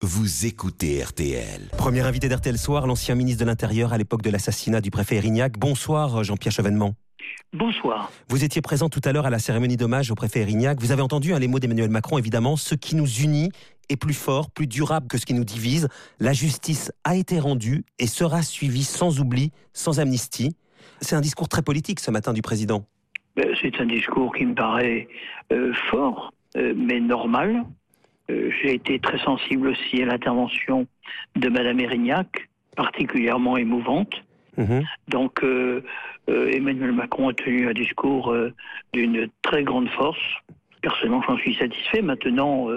Vous écoutez RTL. Premier invité d'RTL Soir, l'ancien ministre de l'Intérieur à l'époque de l'assassinat du préfet Erignac. Bonsoir Jean-Pierre Chevènement. Bonsoir. Vous étiez présent tout à l'heure à la cérémonie d'hommage au préfet Erignac. Vous avez entendu hein, les mots d'Emmanuel Macron, évidemment. Ce qui nous unit est plus fort, plus durable que ce qui nous divise. La justice a été rendue et sera suivie sans oubli, sans amnistie. C'est un discours très politique ce matin du président. Ben, C'est un discours qui me paraît euh, fort, euh, mais normal. Euh, J'ai été très sensible aussi à l'intervention de Madame Erignac, particulièrement émouvante. Mhm. Donc, euh, euh, Emmanuel Macron a tenu un discours euh, d'une très grande force. Personnellement, j'en suis satisfait. Maintenant,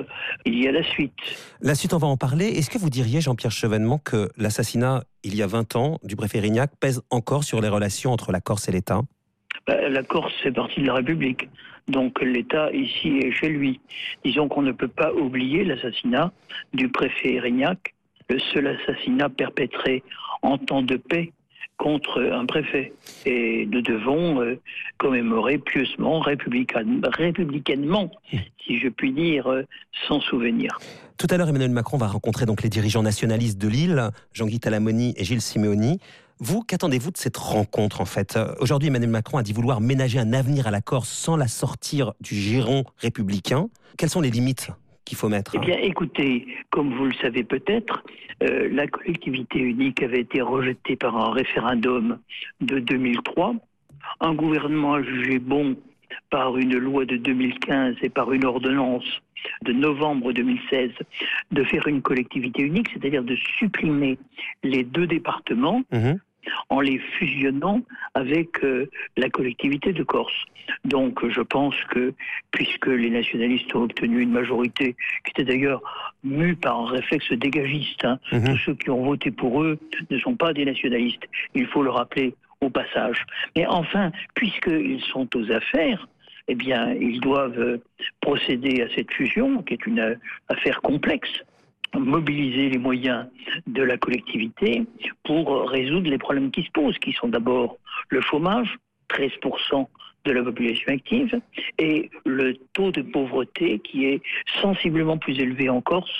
il y a la suite. La suite, on va en parler. Est-ce que vous diriez, Jean-Pierre Chevènement, que l'assassinat, il y a 20 ans, du préfet Erignac pèse encore sur les relations entre la Corse et l'État? Ben, la Corse fait partie de la République. Donc l'État ici est chez lui. Disons qu'on ne peut pas oublier l'assassinat du préfet Erignac, le seul assassinat perpétré en temps de paix contre un préfet. Et nous devons euh, commémorer pieusement, républicaine- républicainement, si je puis dire, euh, sans souvenir. Tout à l'heure, Emmanuel Macron va rencontrer donc les dirigeants nationalistes de Lille, Jean-Guy Talamoni et Gilles Simeoni. Vous, qu'attendez-vous de cette rencontre en fait? Euh, Aujourd'hui, Emmanuel Macron a dit vouloir ménager un avenir à la Corse sans la sortir du giron républicain. Quelles sont les limites? Qu'il faut mettre Eh bien, écoutez, comme vous le savez peut-être, euh, la collectivité unique avait été rejetée par un référendum de 2003. Un gouvernement a jugé bon par une loi de 2015 et par une ordonnance de novembre 2016 de faire une collectivité unique, c'est-à-dire de supprimer les deux départements Mhm. En les fusionnant avec euh, la collectivité de Corse. Donc euh, je pense que puisque les nationalistes ont obtenu une majorité qui était d'ailleurs mue par un réflexe dégagiste, hein, Mhm. tous ceux qui ont voté pour eux ne sont pas des nationalistes, il faut le rappeler au passage. Mais enfin, puisqu'ils sont aux affaires, eh bien, ils doivent euh, procéder à cette fusion, qui est une affaire complexe mobiliser les moyens de la collectivité pour résoudre les problèmes qui se posent, qui sont d'abord le chômage, 13% de la population active, et le taux de pauvreté qui est sensiblement plus élevé en Corse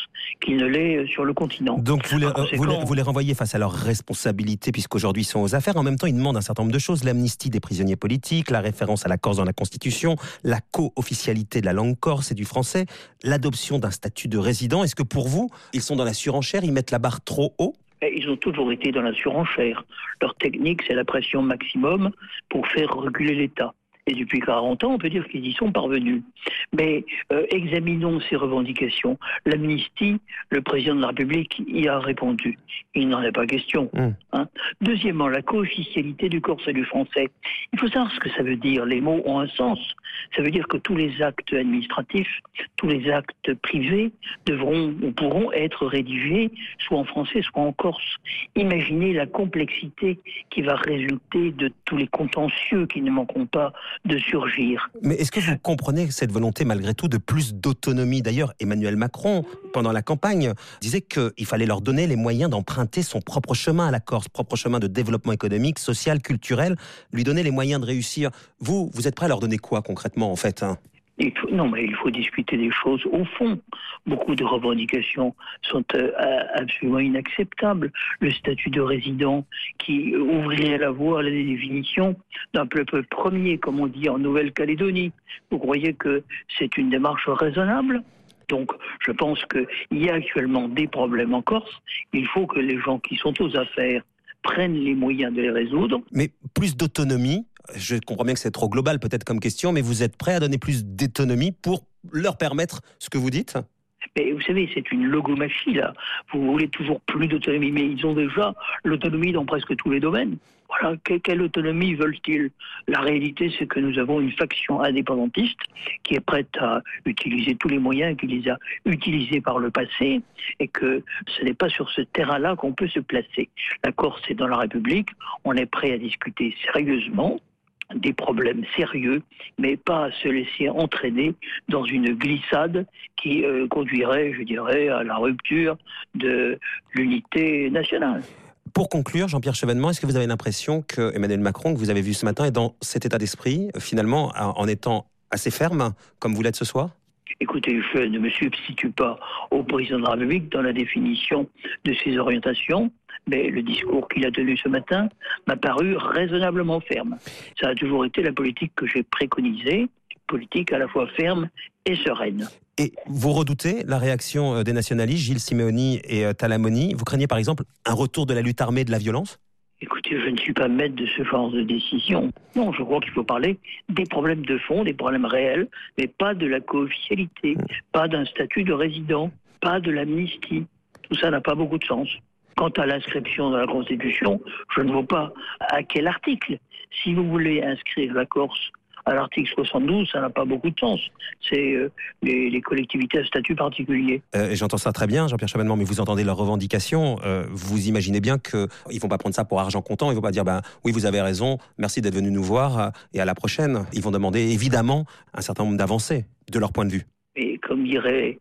qu'il ne l'est sur le continent. Donc vous les, Par euh, vous, les, conséquent- vous les renvoyez face à leurs responsabilités puisqu'aujourd'hui ils sont aux affaires. En même temps, ils demandent un certain nombre de choses. L'amnistie des prisonniers politiques, la référence à la Corse dans la Constitution, la co-officialité de la langue corse et du français, l'adoption d'un statut de résident. Est-ce que pour vous, ils sont dans la surenchère, ils mettent la barre trop haut? Ils ont toujours été dans la surenchère. Leur technique, c'est la pression maximum pour faire reculer l'État. Et depuis 40 ans, on peut dire qu'ils y sont parvenus. Mais euh, examinons ces revendications. L'amnistie, le président de la République y a répondu. Il n'en est pas question. Mm. hein. Deuxièmement, la co-officialité du corse et du français. Il faut savoir ce que ça veut dire. Les mots ont un sens. Ça veut dire que tous les actes administratifs, tous les actes privés devront ou pourront être rédigés soit en français, soit en corse. Imaginez la complexité qui va résulter de tous les contentieux qui ne manqueront pas de surgir. Mais est-ce que vous comprenez cette volonté malgré tout de plus d'autonomie? D'ailleurs, Emmanuel Macron, pendant la campagne, disait qu'il fallait leur donner les moyens d'emprunter son propre chemin à la Corse, propre chemin de développement économique, social, culturel, lui donner les moyens de réussir. Vous, vous êtes prêt à leur donner quoi concrètement en fait hein? Non, mais il faut discuter des choses au fond. Beaucoup de revendications sont euh, absolument inacceptables. Le statut de résident qui ouvrirait la voie à la définition d'un peuple premier, comme on dit en Nouvelle-Calédonie. Vous croyez que c'est une démarche raisonnable? Donc, je pense qu'il y a actuellement des problèmes en Corse. Il faut que les gens qui sont aux affaires prennent les moyens de les résoudre. Mais plus d'autonomie, je comprends bien que c'est trop global peut-être comme question, mais vous êtes prêt à donner plus d'autonomie pour leur permettre ce que vous dites? Vous savez, c'est une logomachie, là. Vous voulez toujours plus d'autonomie, mais ils ont déjà l'autonomie dans presque tous les domaines. Quelle autonomie veulent-ils? La réalité, c'est que nous avons une faction indépendantiste qui est prête à utiliser tous les moyens qu'il les a utilisés par le passé et que ce n'est pas sur ce terrain-là qu'on peut se placer. La Corse est dans la République, on est prêt à discuter sérieusement des problèmes sérieux, mais pas à se laisser entraîner dans une glissade qui euh, conduirait, je dirais, à la rupture de l'unité nationale. Pour conclure, Jean-Pierre Chevènement, est-ce que vous avez l'impression que Emmanuel Macron, que vous avez vu ce matin, est dans cet état d'esprit, finalement, en étant assez ferme, comme vous l'êtes ce soir? Écoutez, je ne me substitue pas au président de la République dans la définition de ses orientations, mais le discours qu'il a tenu ce matin m'a paru raisonnablement ferme. Ça a toujours été la politique que j'ai préconisée, politique à la fois ferme et sereine. Et vous redoutez la réaction euh, des nationalistes, Gilles Simeoni et euh, Talamoni? Vous craignez par exemple un retour de la lutte armée et de la violence? Écoutez, je ne suis pas maître de ce genre de décision. Non, je crois qu'il faut parler des problèmes de fond, des problèmes réels, mais pas de la co-officialité, pas d'un statut de résident, pas de l'amnistie. Tout ça n'a pas beaucoup de sens. Quant à l'inscription dans la Constitution, je ne vois pas à quel article. Si vous voulez inscrire la Corse à l'article 72, ça n'a pas beaucoup de sens. C'est euh, les, collectivités à statut particulier. Euh, J'entends ça très bien, Jean-Pierre Chevènement, mais vous entendez leurs revendications. Euh, vous imaginez bien qu'ils ne vont pas prendre ça pour argent comptant. Ils ne vont pas dire, ben, oui, vous avez raison, merci d'être venu nous voir, et à la prochaine. Ils vont demander évidemment un certain nombre d'avancées de leur point de vue. Et comme dirait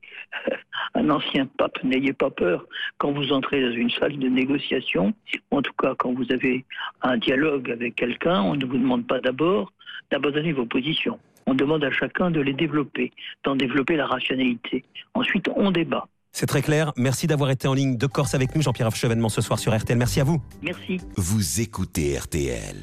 un ancien pape, n'ayez pas peur quand vous entrez dans une salle de négociation, en tout cas quand vous avez un dialogue avec quelqu'un, on ne vous demande pas d'abord d'abandonner vos positions. On demande à chacun de les développer, d'en développer la rationalité. Ensuite, on débat. C'est très clair. Merci d'avoir été en ligne de Corse avec nous, Jean-Pierre Chevènement, ce soir sur RTL. Merci à vous. Merci. Vous écoutez RTL.